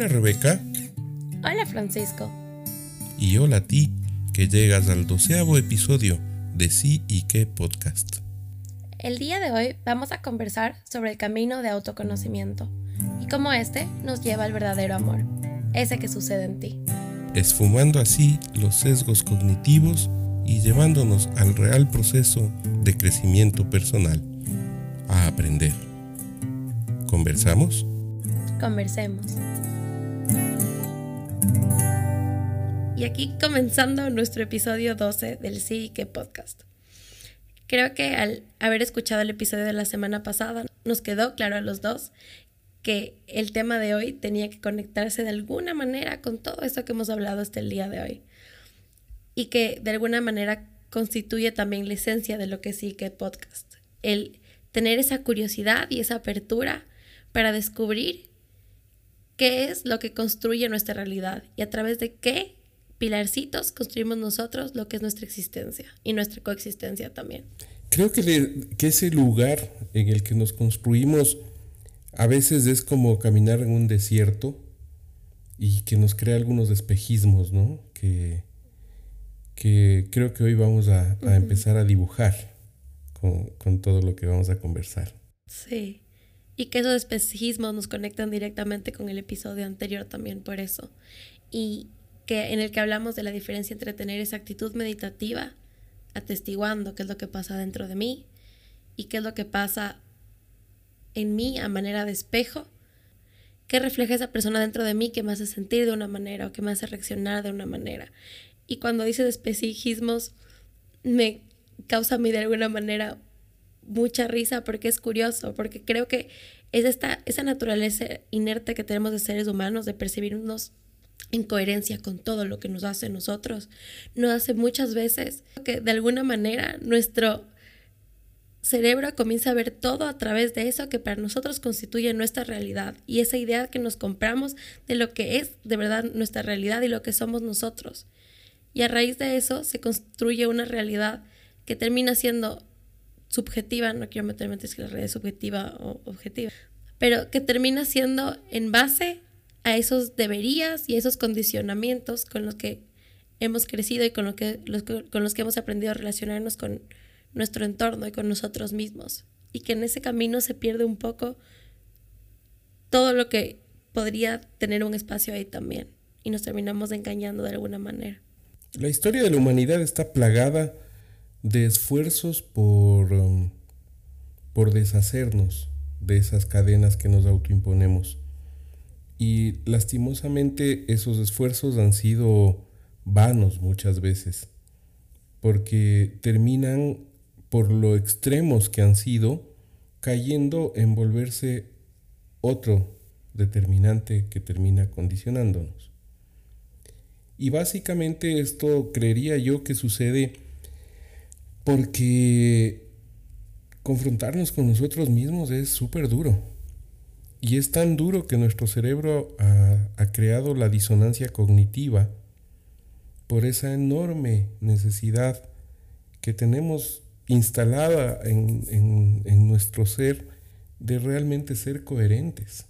Hola Rebeca. Hola Francisco. Y hola a ti, que llegas al doceavo episodio de Sí y qué podcast. El día de hoy vamos a conversar sobre el camino de autoconocimiento y cómo este nos lleva al verdadero amor, ese que sucede en ti. Esfumando así los sesgos cognitivos y llevándonos al real proceso de crecimiento personal, a aprender. ¿Conversamos? Conversemos. Y aquí comenzando nuestro episodio 12 del Sí podcast. Creo que al haber escuchado el episodio de la semana pasada nos quedó claro a los dos que el tema de hoy tenía que conectarse de alguna manera con todo esto que hemos hablado hasta el día de hoy. Y que de alguna manera constituye también la esencia de lo que sí que podcast. El tener esa curiosidad y esa apertura para descubrir qué es lo que construye nuestra realidad y a través de qué pilarcitos construimos nosotros lo que es nuestra existencia y nuestra coexistencia también. Creo que, que ese lugar en el que nos construimos a veces es como caminar en un desierto y que nos crea algunos espejismos, ¿no? Que, que creo que hoy vamos a, empezar a dibujar con, con todo lo que vamos a conversar. Sí y que esos espejismos nos conectan directamente con el episodio anterior también por eso. Y que en el que hablamos de la diferencia entre tener esa actitud meditativa, atestiguando qué es lo que pasa dentro de mí y qué es lo que pasa en mí a manera de espejo, qué refleja esa persona dentro de mí que me hace sentir de una manera o que me hace reaccionar de una manera. Y cuando dices espejismos, me causa a mí de alguna manera mucha risa porque es curioso, porque creo que es esta, esa naturaleza inerte que tenemos de seres humanos de percibirnos en coherencia con todo lo que nos hace nosotros, nos hace muchas veces que de alguna manera nuestro cerebro comienza a ver todo a través de eso que para nosotros constituye nuestra realidad y esa idea que nos compramos de lo que es de verdad nuestra realidad y lo que somos nosotros. Y a raíz de eso se construye una realidad que termina siendo subjetiva, no quiero meterme en si la realidad es subjetiva o objetiva, pero que termina siendo en base a esos deberías y esos condicionamientos con los que hemos crecido y con, lo que, con los que hemos aprendido a relacionarnos con nuestro entorno y con nosotros mismos. Y que en ese camino se pierde un poco todo lo que podría tener un espacio ahí también. Y nos terminamos engañando de alguna manera. La historia de la humanidad está plagada de esfuerzos por, um, por deshacernos de esas cadenas que nos autoimponemos. Y lastimosamente esos esfuerzos han sido vanos muchas veces, porque terminan por lo extremos que han sido, cayendo en volverse otro determinante que termina condicionándonos. Y básicamente esto creería yo que sucede porque confrontarnos con nosotros mismos es súper duro. Y es tan duro que nuestro cerebro ha, creado la disonancia cognitiva por esa enorme necesidad que tenemos instalada en, en, nuestro ser de realmente ser coherentes.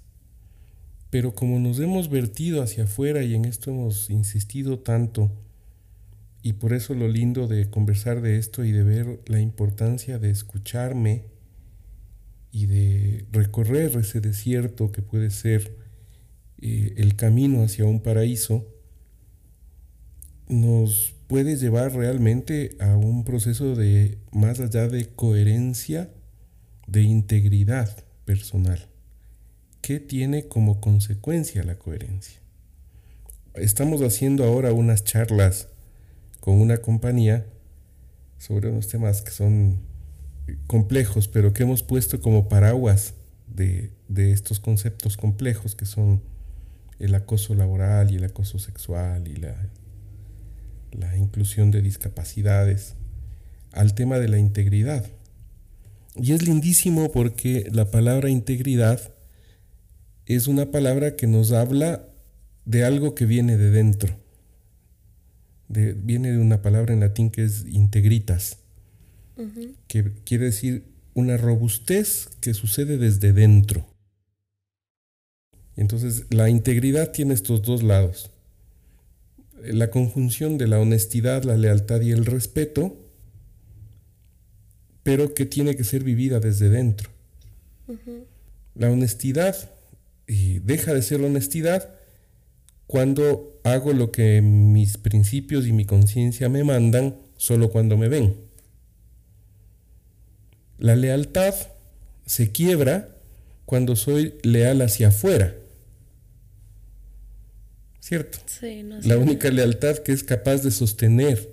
Pero como nos hemos vertido hacia afuera y en esto hemos insistido tanto, y por eso lo lindo de conversar de esto y de ver la importancia de escucharme y de recorrer ese desierto que puede ser eh, el camino hacia un paraíso, nos puede llevar realmente a un proceso de más allá de coherencia, de integridad personal. ¿Qué tiene como consecuencia la coherencia? Estamos haciendo ahora unas charlas con una compañía sobre unos temas que son complejos, pero que hemos puesto como paraguas de, estos conceptos complejos que son el acoso laboral y el acoso sexual y la, la inclusión de discapacidades al tema de la integridad. Y es lindísimo porque la palabra integridad es una palabra que nos habla de algo que viene de dentro viene de una palabra en latín que es integritas, que quiere decir una robustez que sucede desde dentro. Entonces, la integridad tiene estos dos lados. La conjunción de la honestidad, la lealtad y el respeto, pero que tiene que ser vivida desde dentro. La honestidad deja de ser honestidad cuando hago lo que mis principios y mi conciencia me mandan solo cuando me ven. La lealtad se quiebra cuando soy leal hacia afuera. ¿Cierto? Sí, no la única lealtad que es capaz de sostener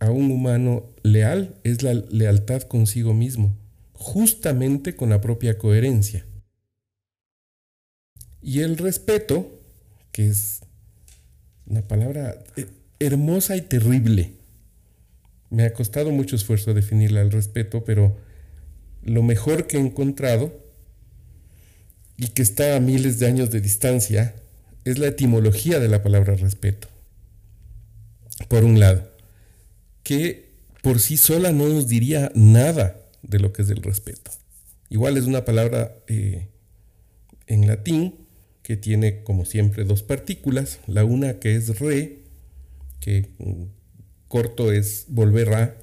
a un humano leal es la lealtad consigo mismo, justamente con la propia coherencia. Y el respeto, que es una palabra eh, hermosa y terrible. Me ha costado mucho esfuerzo definirla al respeto, pero lo mejor que he encontrado y que está a miles de años de distancia es la etimología de la palabra respeto. Por un lado, que por sí sola no nos diría nada de lo que es el respeto. Igual es una palabra eh, en latín que tiene como siempre dos partículas, la una que es re, que mm, corto es volver a,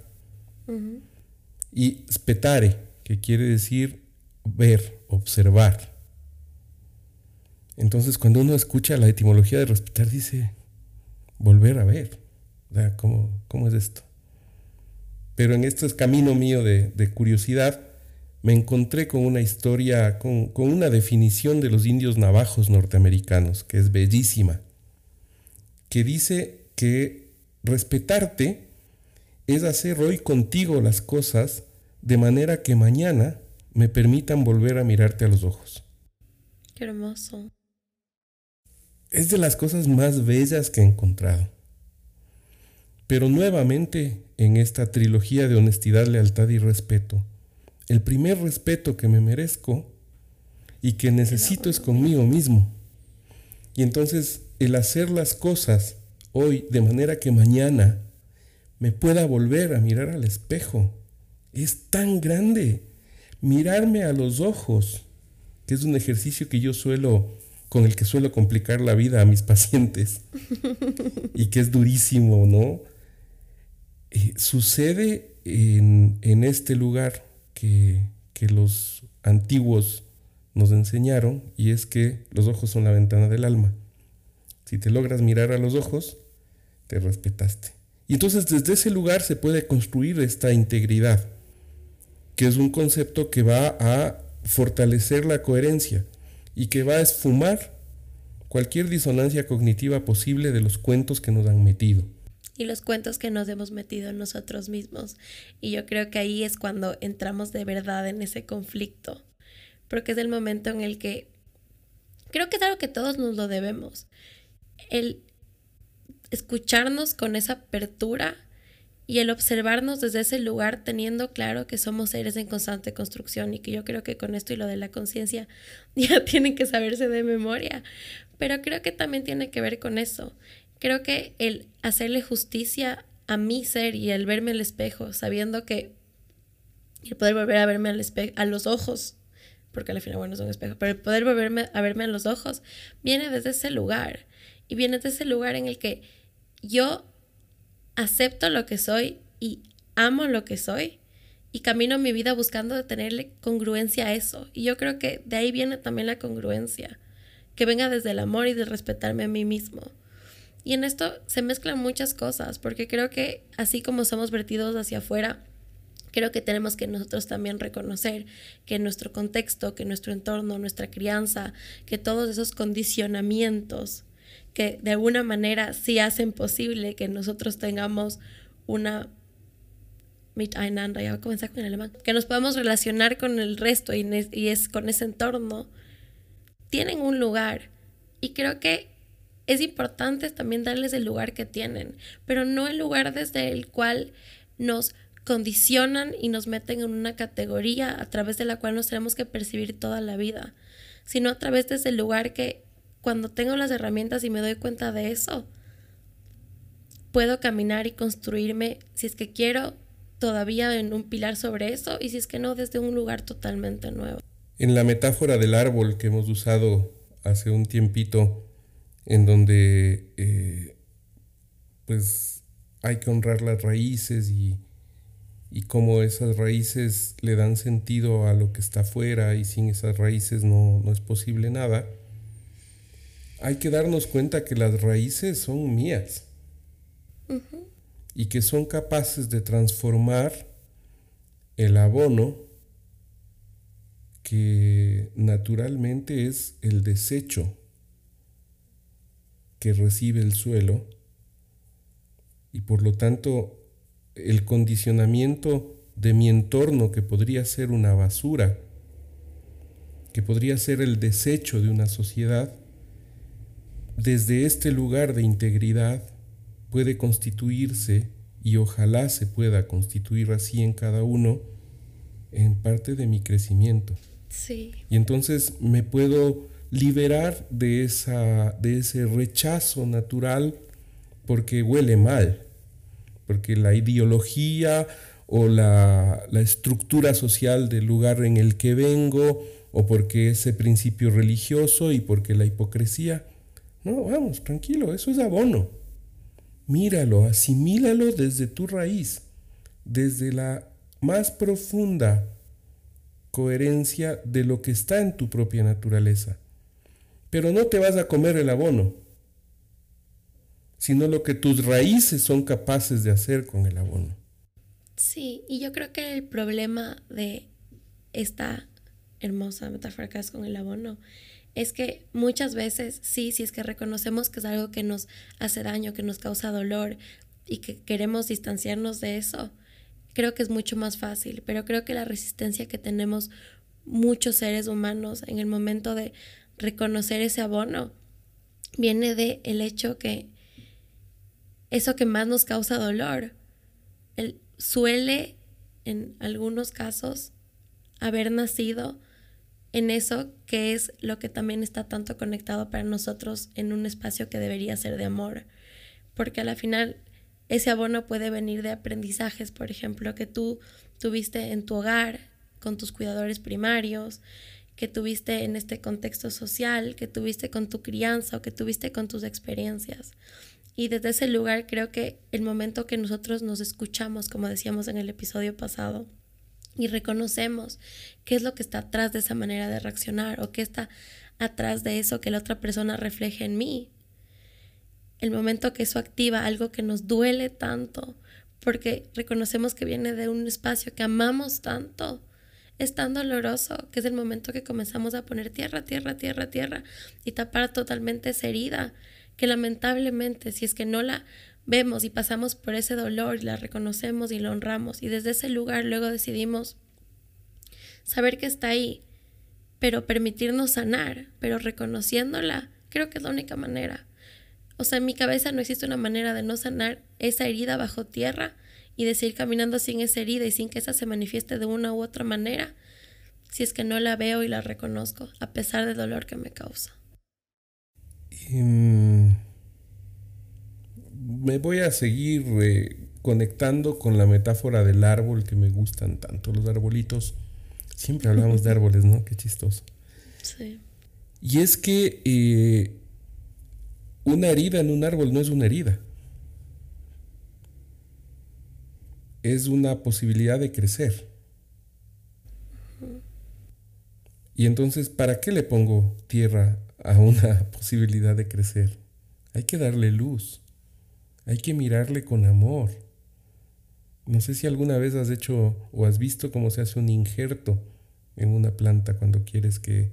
y spetare, que quiere decir ver, observar. Entonces cuando uno escucha la etimología de respetar dice volver a ver, ¿cómo, cómo es esto? Pero en este camino mío de, de curiosidad, me encontré con una historia, con, una definición de los indios navajos norteamericanos, que es bellísima, que dice que respetarte es hacer hoy contigo las cosas de manera que mañana me permitan volver a mirarte a los ojos. Qué hermoso. Es de las cosas más bellas que he encontrado. Pero nuevamente en esta trilogía de honestidad, lealtad y respeto, el primer respeto que me merezco y que necesito es conmigo mismo. Y entonces el hacer las cosas hoy de manera que mañana me pueda volver a mirar al espejo es tan grande. Mirarme a los ojos, que es un ejercicio que yo suelo, con el que suelo complicar la vida a mis pacientes y que es durísimo, ¿no? Eh, sucede en, en este lugar que, los antiguos nos enseñaron y es que los ojos son la ventana del alma. Si te logras mirar a los ojos, te respetaste. Y entonces desde ese lugar se puede construir esta integridad, que es un concepto que va a fortalecer la coherencia y que va a esfumar cualquier disonancia cognitiva posible de los cuentos que nos han metido y los cuentos que nos hemos metido nosotros mismos. Y yo creo que ahí es cuando entramos de verdad en ese conflicto, porque es el momento en el que creo que es algo que todos nos lo debemos. El escucharnos con esa apertura y el observarnos desde ese lugar teniendo claro que somos seres en constante construcción y que yo creo que con esto y lo de la conciencia ya tienen que saberse de memoria, pero creo que también tiene que ver con eso, creo que el hacerle justicia a mi ser y el verme al espejo, sabiendo que el poder volver a verme al espejo, a los ojos, porque al final bueno es un espejo, pero el poder volverme a verme a los ojos viene desde ese lugar y viene desde ese lugar en el que yo acepto lo que soy y amo lo que soy y camino mi vida buscando tenerle congruencia a eso. Y yo creo que de ahí viene también la congruencia, que venga desde el amor y de respetarme a mí mismo. Y en esto se mezclan muchas cosas, porque creo que así como somos vertidos hacia afuera, creo que tenemos que nosotros también reconocer que nuestro contexto, que nuestro entorno, nuestra crianza, que todos esos condicionamientos que de alguna manera sí hacen posible que nosotros tengamos una ya a comenzar con el alemán, que nos podamos relacionar con el resto y, y es con ese entorno, tienen un lugar. Y creo que es importante también darles el lugar que tienen, pero no el lugar desde el cual nos condicionan y nos meten en una categoría a través de la cual nos tenemos que percibir toda la vida, sino a través de ese lugar que cuando tengo las herramientas y me doy cuenta de eso, puedo caminar y construirme, si es que quiero, todavía en un pilar sobre eso y si es que no, desde un lugar totalmente nuevo. En la metáfora del árbol que hemos usado hace un tiempito, en donde eh, pues hay que honrar las raíces y, y cómo esas raíces le dan sentido a lo que está afuera y sin esas raíces no, no es posible nada, hay que darnos cuenta que las raíces son mías. Y que son capaces de transformar el abono que naturalmente es el desecho que recibe el suelo y por lo tanto el condicionamiento de mi entorno que podría ser una basura, que podría ser el desecho de una sociedad, desde este lugar de integridad puede constituirse y ojalá se pueda constituir así en cada uno en parte de mi crecimiento. Sí. Y entonces me puedo liberar de, esa, de ese rechazo natural porque huele mal, porque la ideología o la, la estructura social del lugar en el que vengo, o porque ese principio religioso y porque la hipocresía. No, vamos, tranquilo, eso es abono. Míralo, asimílalo desde tu raíz, desde la más profunda coherencia de lo que está en tu propia naturaleza. Pero no te vas a comer el abono, sino lo que tus raíces son capaces de hacer con el abono. Sí, y yo creo que el problema de esta hermosa metáfora que es con el abono es que muchas veces, sí, si es que reconocemos que es algo que nos hace daño, que nos causa dolor y que queremos distanciarnos de eso, creo que es mucho más fácil, pero creo que la resistencia que tenemos muchos seres humanos en el momento de reconocer ese abono viene de el hecho que eso que más nos causa dolor el, suele en algunos casos haber nacido en eso que es lo que también está tanto conectado para nosotros en un espacio que debería ser de amor. Porque a la final ese abono puede venir de aprendizajes, por ejemplo, que tú tuviste en tu hogar con tus cuidadores primarios, que tuviste en este contexto social, que tuviste con tu crianza o que tuviste con tus experiencias. Y desde ese lugar creo que el momento que nosotros nos escuchamos, como decíamos en el episodio pasado, y reconocemos qué es lo que está atrás de esa manera de reaccionar o qué está atrás de eso que la otra persona refleje en mí. El momento que eso activa algo que nos duele tanto, porque reconocemos que viene de un espacio que amamos tanto, es tan doloroso que es el momento que comenzamos a poner tierra, tierra, tierra, tierra y tapar totalmente esa herida que lamentablemente si es que no la vemos y pasamos por ese dolor, la reconocemos y la honramos y desde ese lugar luego decidimos saber que está ahí, pero permitirnos sanar, pero reconociéndola, creo que es la única manera. O sea, en mi cabeza no existe una manera de no sanar esa herida bajo tierra y de seguir caminando sin esa herida y sin que esa se manifieste de una u otra manera, si es que no la veo y la reconozco, a pesar del dolor que me causa. Em, me voy a seguir eh, conectando con la metáfora del árbol que me gustan tanto, los arbolitos. Siempre hablamos de árboles, ¿no? Qué chistoso. Sí. Y es que eh, una herida en un árbol no es una herida. Es una posibilidad de crecer. Y entonces, ¿para qué le pongo tierra a una posibilidad de crecer? Hay que darle luz. Hay que mirarle con amor. No sé si alguna vez has hecho o has visto cómo se hace un injerto en una planta cuando quieres que,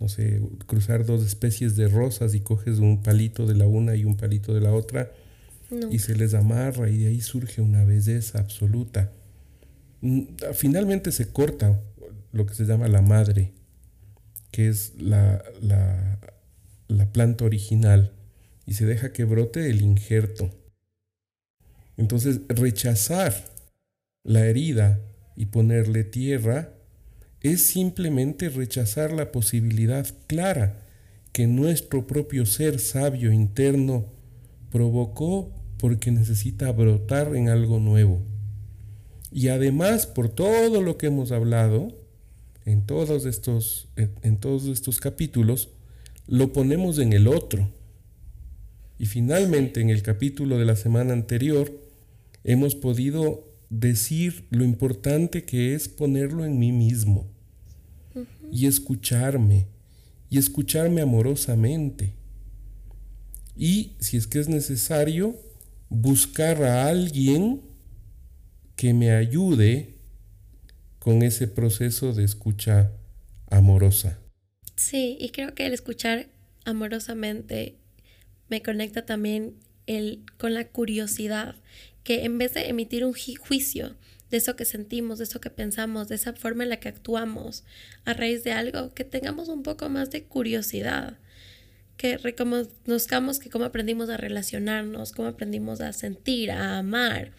no sé, cruzar dos especies de rosas y coges un palito de la una y un palito de la otra y se les amarra y de ahí surge una belleza absoluta. Mm, finalmente se corta lo que se llama la madre, que es la, la, la planta original, y se deja que brote el injerto. Entonces, rechazar la herida y ponerle tierra es simplemente rechazar la posibilidad clara que nuestro propio ser sabio interno provocó porque necesita brotar en algo nuevo. Y además, por todo lo que hemos hablado, en todos estos, en, todos estos capítulos, lo ponemos en el otro. Y finalmente en el capítulo de la semana anterior hemos podido decir lo importante que es ponerlo en mí mismo y escucharme y escucharme amorosamente. Y si es que es necesario, buscar a alguien que me ayude con ese proceso de escucha amorosa. Sí, y creo que el escuchar amorosamente me conecta también el, con la curiosidad, que en vez de emitir un juicio de eso que sentimos, de eso que pensamos, de esa forma en la que actuamos a raíz de algo, que tengamos un poco más de curiosidad, que reconozcamos que cómo aprendimos a relacionarnos, cómo aprendimos a sentir, a amar,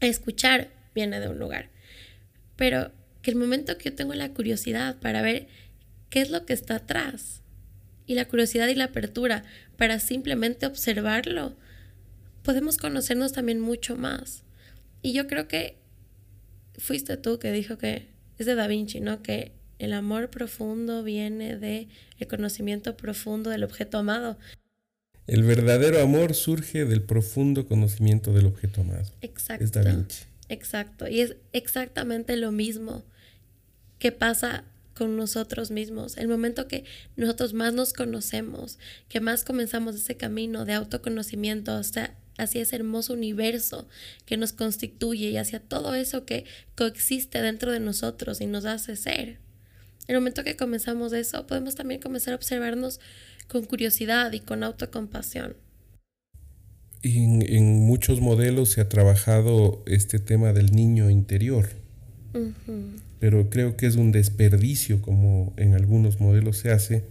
a escuchar, viene de un lugar pero que el momento que yo tengo la curiosidad para ver qué es lo que está atrás y la curiosidad y la apertura para simplemente observarlo, podemos conocernos también mucho más. Y yo creo que fuiste tú que dijo que es de Da Vinci, ¿no? Que el amor profundo viene de el conocimiento profundo del objeto amado. El verdadero amor surge del profundo conocimiento del objeto amado. Exacto. Es Da Vinci. Exacto, y es exactamente lo mismo que pasa con nosotros mismos. El momento que nosotros más nos conocemos, que más comenzamos ese camino de autoconocimiento hasta hacia ese hermoso universo que nos constituye y hacia todo eso que coexiste dentro de nosotros y nos hace ser. El momento que comenzamos eso, podemos también comenzar a observarnos con curiosidad y con autocompasión. En, muchos modelos se ha trabajado este tema del niño interior, pero creo que es un desperdicio como en algunos modelos se hace,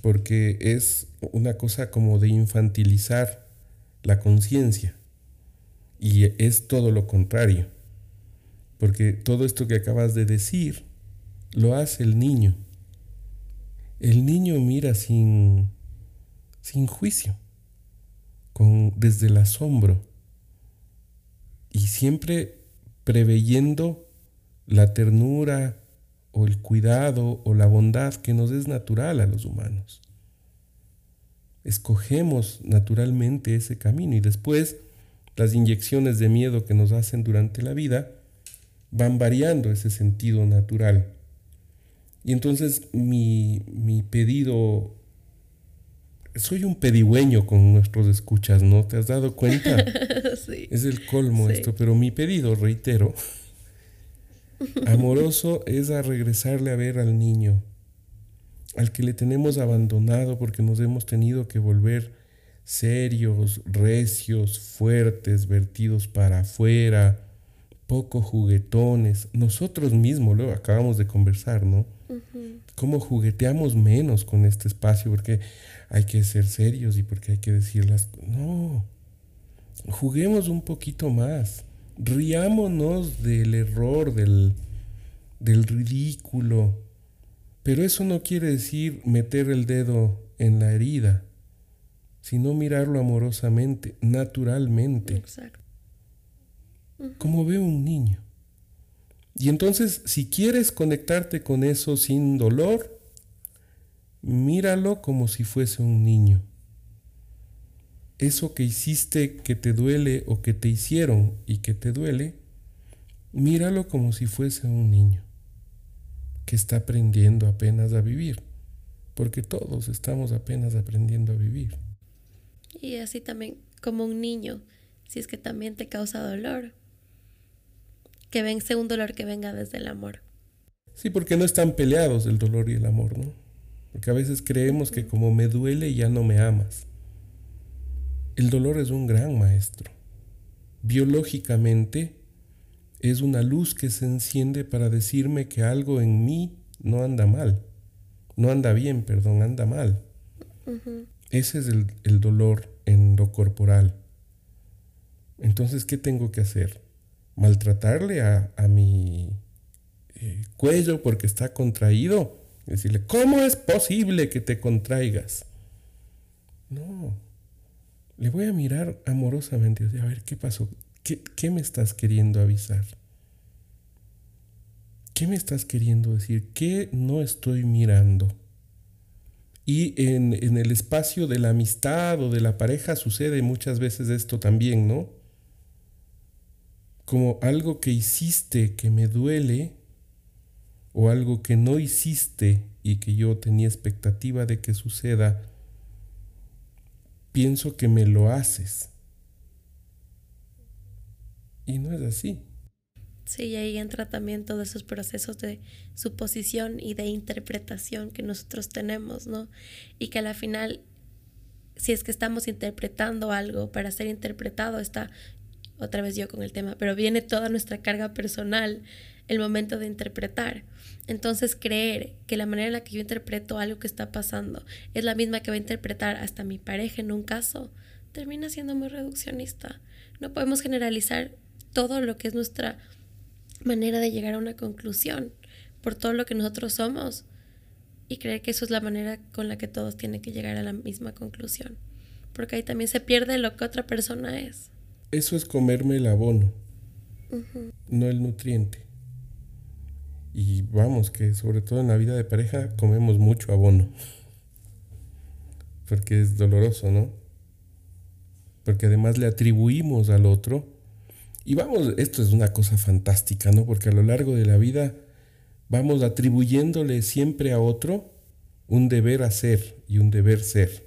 porque es una cosa como de infantilizar la conciencia. Y es todo lo contrario, porque todo esto que acabas de decir lo hace el niño. El niño mira sin, sin juicio desde el asombro y siempre preveyendo la ternura o el cuidado o la bondad que nos es natural a los humanos. Escogemos naturalmente ese camino y después las inyecciones de miedo que nos hacen durante la vida van variando ese sentido natural. Y entonces mi, mi pedido soy un pedigüeño con nuestros escuchas, ¿no? ¿Te has dado cuenta? sí. Es el colmo esto, pero mi pedido, reitero, amoroso es a regresarle a ver al niño, al que le tenemos abandonado porque nos hemos tenido que volver serios, recios, fuertes, vertidos para afuera, poco juguetones. Nosotros mismos, lo acabamos de conversar, ¿no? Cómo jugueteamos menos con este espacio, porque hay que ser serios y porque hay que decirlas. No, juguemos un poquito más. Riámonos del error, del, del ridículo. Pero eso no quiere decir meter el dedo en la herida, sino mirarlo amorosamente, naturalmente. Exacto. Como ve un niño. Y entonces, si quieres conectarte con eso sin dolor, míralo como si fuese un niño. Eso que hiciste que te duele o que te hicieron y que te duele, míralo como si fuese un niño que está aprendiendo apenas a vivir, porque todos estamos apenas aprendiendo a vivir. Y así también como un niño, si es que también te causa dolor, que vence un dolor que venga desde el amor. Sí, porque no están peleados el dolor y el amor, ¿no? Porque a veces creemos que como me duele ya no me amas. El dolor es un gran maestro. Biológicamente es una luz que se enciende para decirme que algo en mí no anda mal. No anda bien, perdón, anda mal. Ese es el, dolor en lo corporal. Entonces, ¿qué tengo que hacer? ¿Maltratarle a, mi eh, cuello porque está contraído? Decirle, ¿cómo es posible que te contraigas? No. Le voy a mirar amorosamente. A ver, ¿qué pasó? ¿Qué, me estás queriendo avisar? ¿qué me estás queriendo decir? ¿Qué no estoy mirando? Y en, en, el espacio de la amistad o de la pareja sucede muchas veces esto también, ¿no? Como algo que hiciste que me duele o algo que no hiciste y que yo tenía expectativa de que suceda, pienso que me lo haces. Y no es así. Sí, ahí entra también todos esos procesos de suposición y de interpretación que nosotros tenemos, ¿no? Y que al final, si es que estamos interpretando algo para ser interpretado, está otra vez yo con el tema, pero viene toda nuestra carga personal el momento de interpretar. Entonces creer que la manera en la que yo interpreto algo que está pasando es la misma que va a interpretar hasta mi pareja en un caso, termina siendo muy reduccionista. No podemos generalizar todo lo que es nuestra manera de llegar a una conclusión por todo lo que nosotros somos y creer que eso es la manera con la que todos tienen que llegar a la misma conclusión. Porque ahí también se pierde lo que otra persona es. Eso es comerme el abono, no el nutriente. Y vamos, que sobre todo en la vida de pareja comemos mucho abono. Porque es doloroso, ¿no? Porque además le atribuimos al otro. Y vamos, esto es una cosa fantástica, ¿no? Porque a lo largo de la vida vamos atribuyéndole siempre a otro un deber hacer y un deber ser.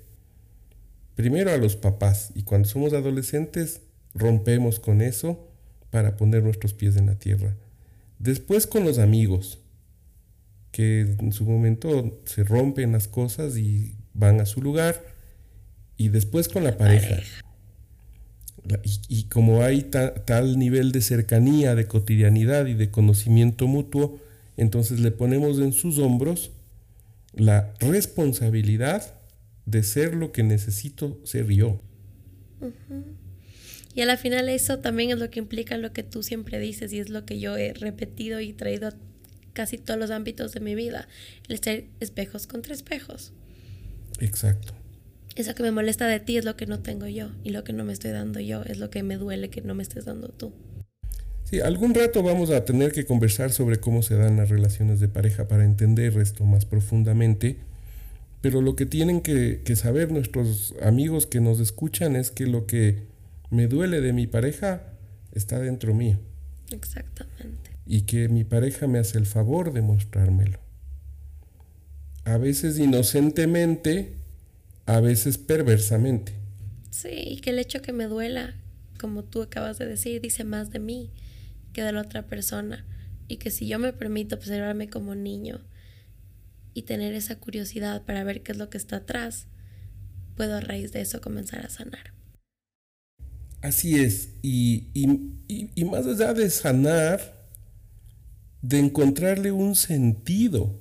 Primero a los papás y cuando somos adolescentes rompemos con eso para poner nuestros pies en la tierra. Después con los amigos, que en su momento se rompen las cosas y van a su lugar. Y después con la pareja. Y, como hay tal nivel de cercanía, de cotidianidad y de conocimiento mutuo, entonces le ponemos en sus hombros la responsabilidad de ser lo que necesito ser yo. Y a la final eso también es lo que implica lo que tú siempre dices y es lo que yo he repetido y traído a casi todos los ámbitos de mi vida, el ser espejos contra espejos. Exacto. Eso que me molesta de ti es lo que no tengo yo y lo que no me estoy dando yo es lo que me duele que no me estés dando tú. Sí, algún rato vamos a tener que conversar sobre cómo se dan las relaciones de pareja para entender esto más profundamente. Pero lo que tienen que, que saber nuestros amigos que nos escuchan es que lo que me duele de mi pareja está dentro mío. Exactamente. Y que mi pareja me hace el favor de mostrármelo. A veces inocentemente, a veces perversamente. Sí, y que el hecho que me duela, como tú acabas de decir, dice más de mí que de la otra persona. Y que si yo me permito observarme como niño y tener esa curiosidad para ver qué es lo que está atrás, puedo a raíz de eso comenzar a sanar. Así es, y, más allá de sanar, de encontrarle un sentido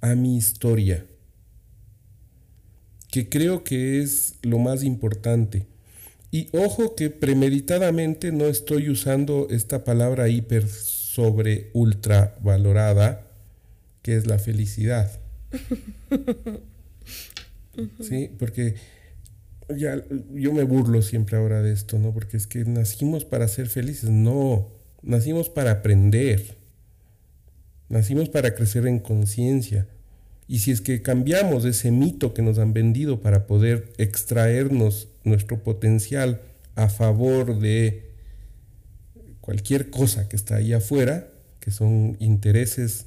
a mi historia, que creo que es lo más importante. Y ojo que premeditadamente no estoy usando esta palabra hiper sobre ultra valorada, que es la felicidad. ¿Sí? Porque ya, yo me burlo siempre ahora de esto, ¿no? Porque es que nacimos para ser felices. No, nacimos para aprender. Nacimos para crecer en conciencia. Y si es que cambiamos ese mito que nos han vendido para poder extraernos nuestro potencial a favor de cualquier cosa que está ahí afuera, que son intereses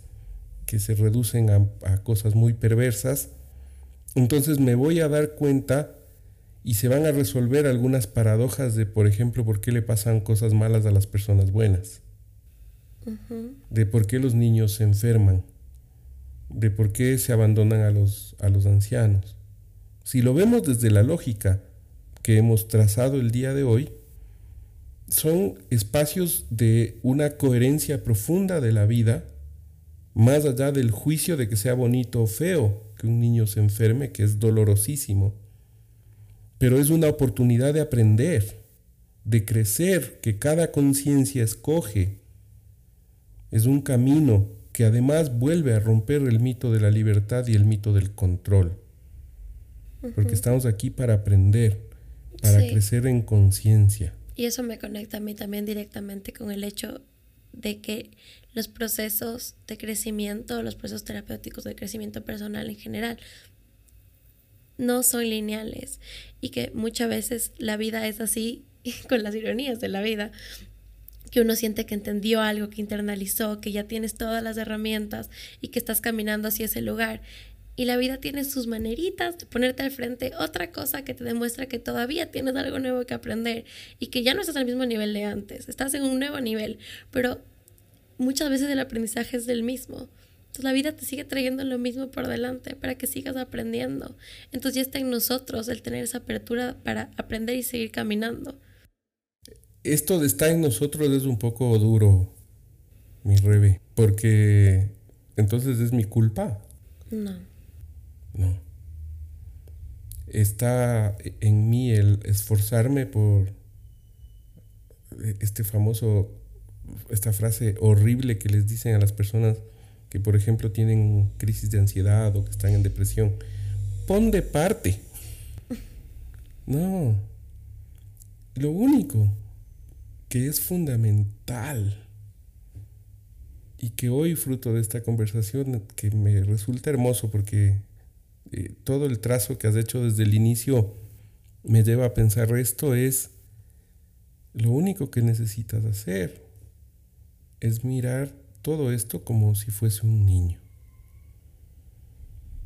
que se reducen a, a cosas muy perversas, entonces me voy a dar cuenta y se van a resolver algunas paradojas de, por ejemplo, por qué le pasan cosas malas a las personas buenas, de por qué los niños se enferman, de por qué se abandonan a los, a los ancianos. Si lo vemos desde la lógica que hemos trazado el día de hoy, son espacios de una coherencia profunda de la vida, más allá del juicio de que sea bonito o feo que un niño se enferme, que es dolorosísimo pero es una oportunidad de aprender, de crecer, que cada conciencia escoge. Es un camino que además vuelve a romper el mito de la libertad y el mito del control. Porque estamos aquí para aprender, para crecer en conciencia. Y eso me conecta a mí también directamente con el hecho de que los procesos de crecimiento, los procesos terapéuticos de crecimiento personal en general, no son lineales y que muchas veces la vida es así con las ironías de la vida, que uno siente que entendió algo, que internalizó, que ya tienes todas las herramientas y que estás caminando hacia ese lugar. Y la vida tiene sus maneritas de ponerte al frente otra cosa que te demuestra que todavía tienes algo nuevo que aprender y que ya no estás al mismo nivel de antes, estás en un nuevo nivel, pero muchas veces el aprendizaje es del mismo. Entonces la vida te sigue trayendo lo mismo por delante para que sigas aprendiendo. Entonces ya está en nosotros el tener esa apertura para aprender y seguir caminando. Esto de estar en nosotros es un poco duro, mi rebe, porque entonces es mi culpa. No. No. Está en mí el esforzarme por este famoso, esta frase horrible que les dicen a las personas que por ejemplo tienen crisis de ansiedad o que están en depresión, pon de parte. No. Lo único que es fundamental y que hoy fruto de esta conversación que me resulta hermoso porque eh, todo el trazo que has hecho desde el inicio me lleva a pensar esto es lo único que necesitas hacer es mirar todo esto como si fuese un niño.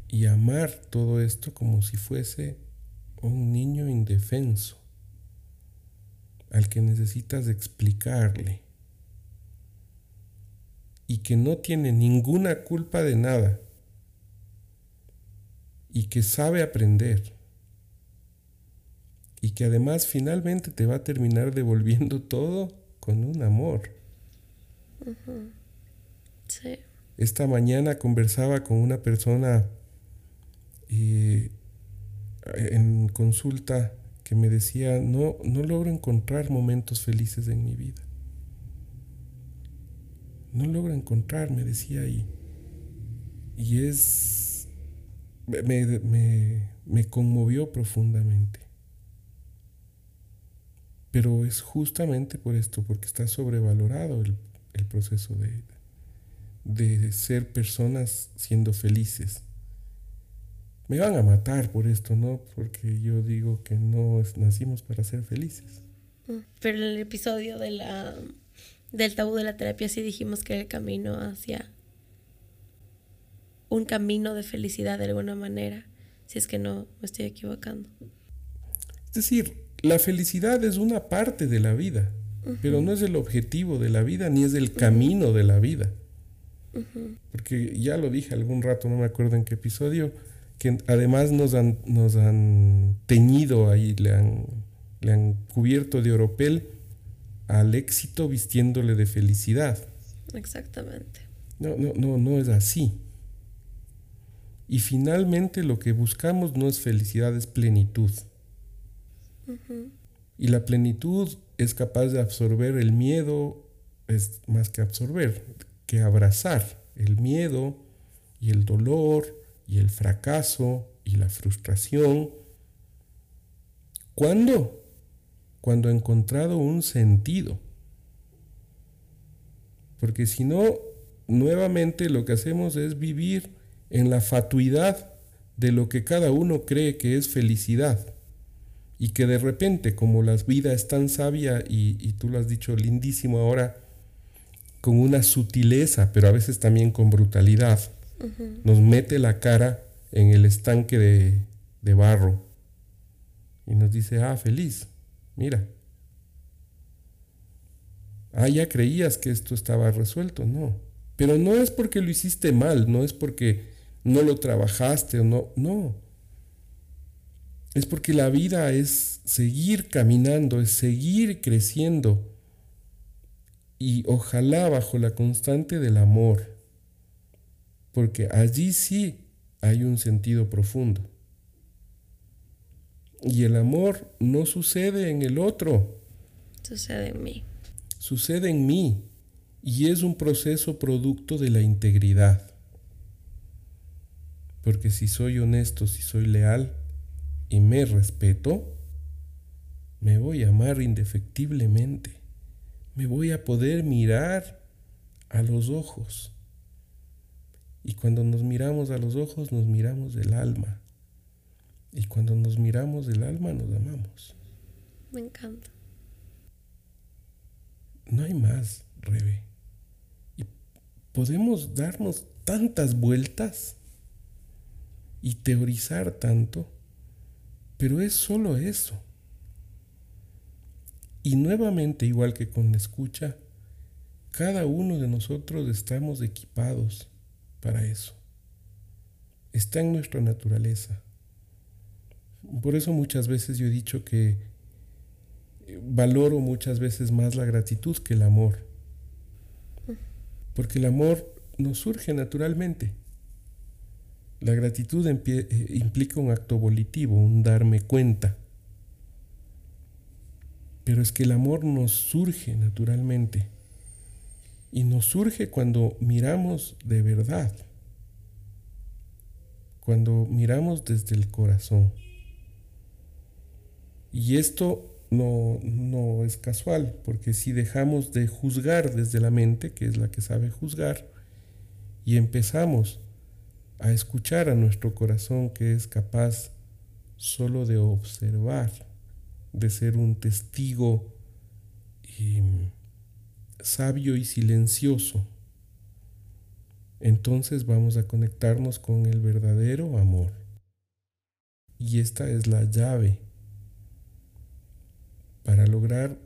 Y amar todo esto como si fuese un niño indefenso, al que necesitas explicarle y que no tiene ninguna culpa de nada y que sabe aprender y que además finalmente te va a terminar devolviendo todo con un amor. Esta mañana conversaba con una persona eh, en consulta que me decía, no, no logro encontrar momentos felices en mi vida. No logro encontrar, me decía, y, y es, me, me, conmovió profundamente. Pero es justamente por esto, porque está sobrevalorado el, el proceso de, de ser personas siendo felices. Me van a matar por esto, ¿no? Porque yo digo que no nacimos para ser felices. Pero en el episodio de la, del tabú de la terapia sí dijimos que el camino hacia un camino de felicidad de alguna manera, si es que no me estoy equivocando. Es decir, la felicidad es una parte de la vida, pero no es el objetivo de la vida ni es el camino de la vida. Porque ya lo dije algún rato, no me acuerdo en qué episodio, que además nos han, nos han teñido ahí, le han, le han cubierto de oropel al éxito vistiéndole de felicidad. Exactamente. No, no, no, no es así. Y finalmente lo que buscamos no es felicidad, es plenitud. Y la plenitud es capaz de absorber el miedo, es más que absorber, que abrazar el miedo y el dolor y el fracaso y la frustración. ¿Cuándo? Cuando ha encontrado un sentido. Porque si no, nuevamente lo que hacemos es vivir en la fatuidad de lo que cada uno cree que es felicidad. Y que de repente, como la vida es tan sabia y, y tú lo has dicho lindísimo ahora, con una sutileza, pero a veces también con brutalidad, nos mete la cara en el estanque de, de barro y nos dice, ah, feliz, mira. Ah, ya creías que esto estaba resuelto, no. Pero no es porque lo hiciste mal, no es porque no lo trabajaste o no, no. Es porque la vida es seguir caminando, es seguir creciendo y ojalá bajo la constante del amor, porque allí sí hay un sentido profundo. Y el amor no sucede en el otro. Sucede en mí. Sucede en mí y es un proceso producto de la integridad. Porque si soy honesto, si soy leal y me respeto, me voy a amar indefectiblemente me voy a poder mirar a los ojos. Y cuando nos miramos a los ojos, nos miramos del alma. Y cuando nos miramos del alma, nos amamos. Me encanta. No hay más, Rebe. Y podemos darnos tantas vueltas y teorizar tanto, pero es solo eso. Y nuevamente, igual que con la escucha, cada uno de nosotros estamos equipados para eso. Está en nuestra naturaleza. Por eso muchas veces yo he dicho que valoro muchas veces más la gratitud que el amor. Porque el amor nos surge naturalmente. La gratitud eh, implica un acto volitivo, un darme cuenta. Pero es que el amor nos surge naturalmente. Y nos surge cuando miramos de verdad. Cuando miramos desde el corazón. Y esto no, no es casual, porque si dejamos de juzgar desde la mente, que es la que sabe juzgar, y empezamos a escuchar a nuestro corazón que es capaz solo de observar, de ser un testigo em, sabio y silencioso, entonces vamos a conectarnos con el verdadero amor. Y esta es la llave para lograr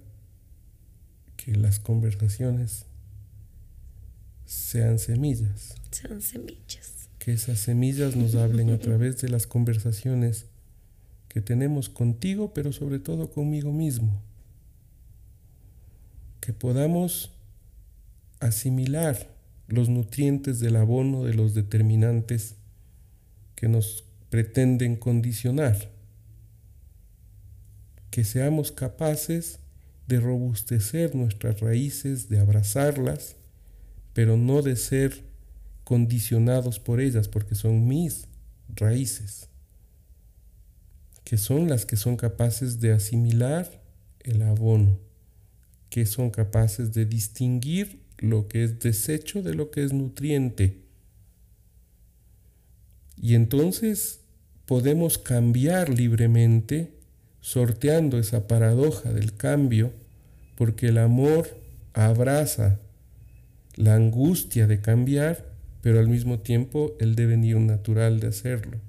que las conversaciones sean semillas. Sean semillas. Que esas semillas nos hablen a través de las conversaciones que tenemos contigo, pero sobre todo conmigo mismo. Que podamos asimilar los nutrientes del abono de los determinantes que nos pretenden condicionar que seamos capaces de robustecer nuestras raíces, de abrazarlas, pero no de ser condicionados por ellas, porque son mis raíces, que son las que son capaces de asimilar el abono, que son capaces de distinguir lo que es desecho de lo que es nutriente. Y entonces podemos cambiar libremente sorteando esa paradoja del cambio, porque el amor abraza la angustia de cambiar, pero al mismo tiempo el devenir natural de hacerlo.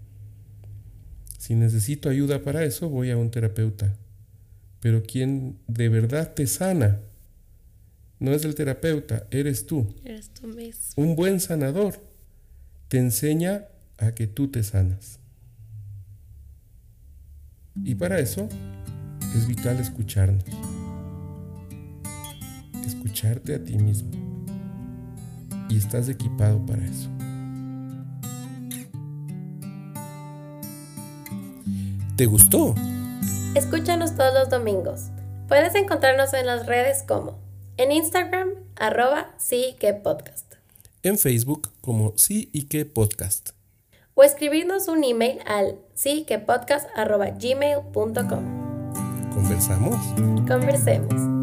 Si necesito ayuda para eso, voy a un terapeuta. Pero quien de verdad te sana, no es el terapeuta, eres tú. Eres tú mismo. Un buen sanador te enseña a que tú te sanas. Y para eso es vital escucharnos. Escucharte a ti mismo. Y estás equipado para eso. ¿Te gustó? Escúchanos todos los domingos. Puedes encontrarnos en las redes como en Instagram, arroba sí que podcast. En Facebook como sí y que podcast o escribirnos un email al sí que podcast.gmail.com. ¿Conversamos? Conversemos.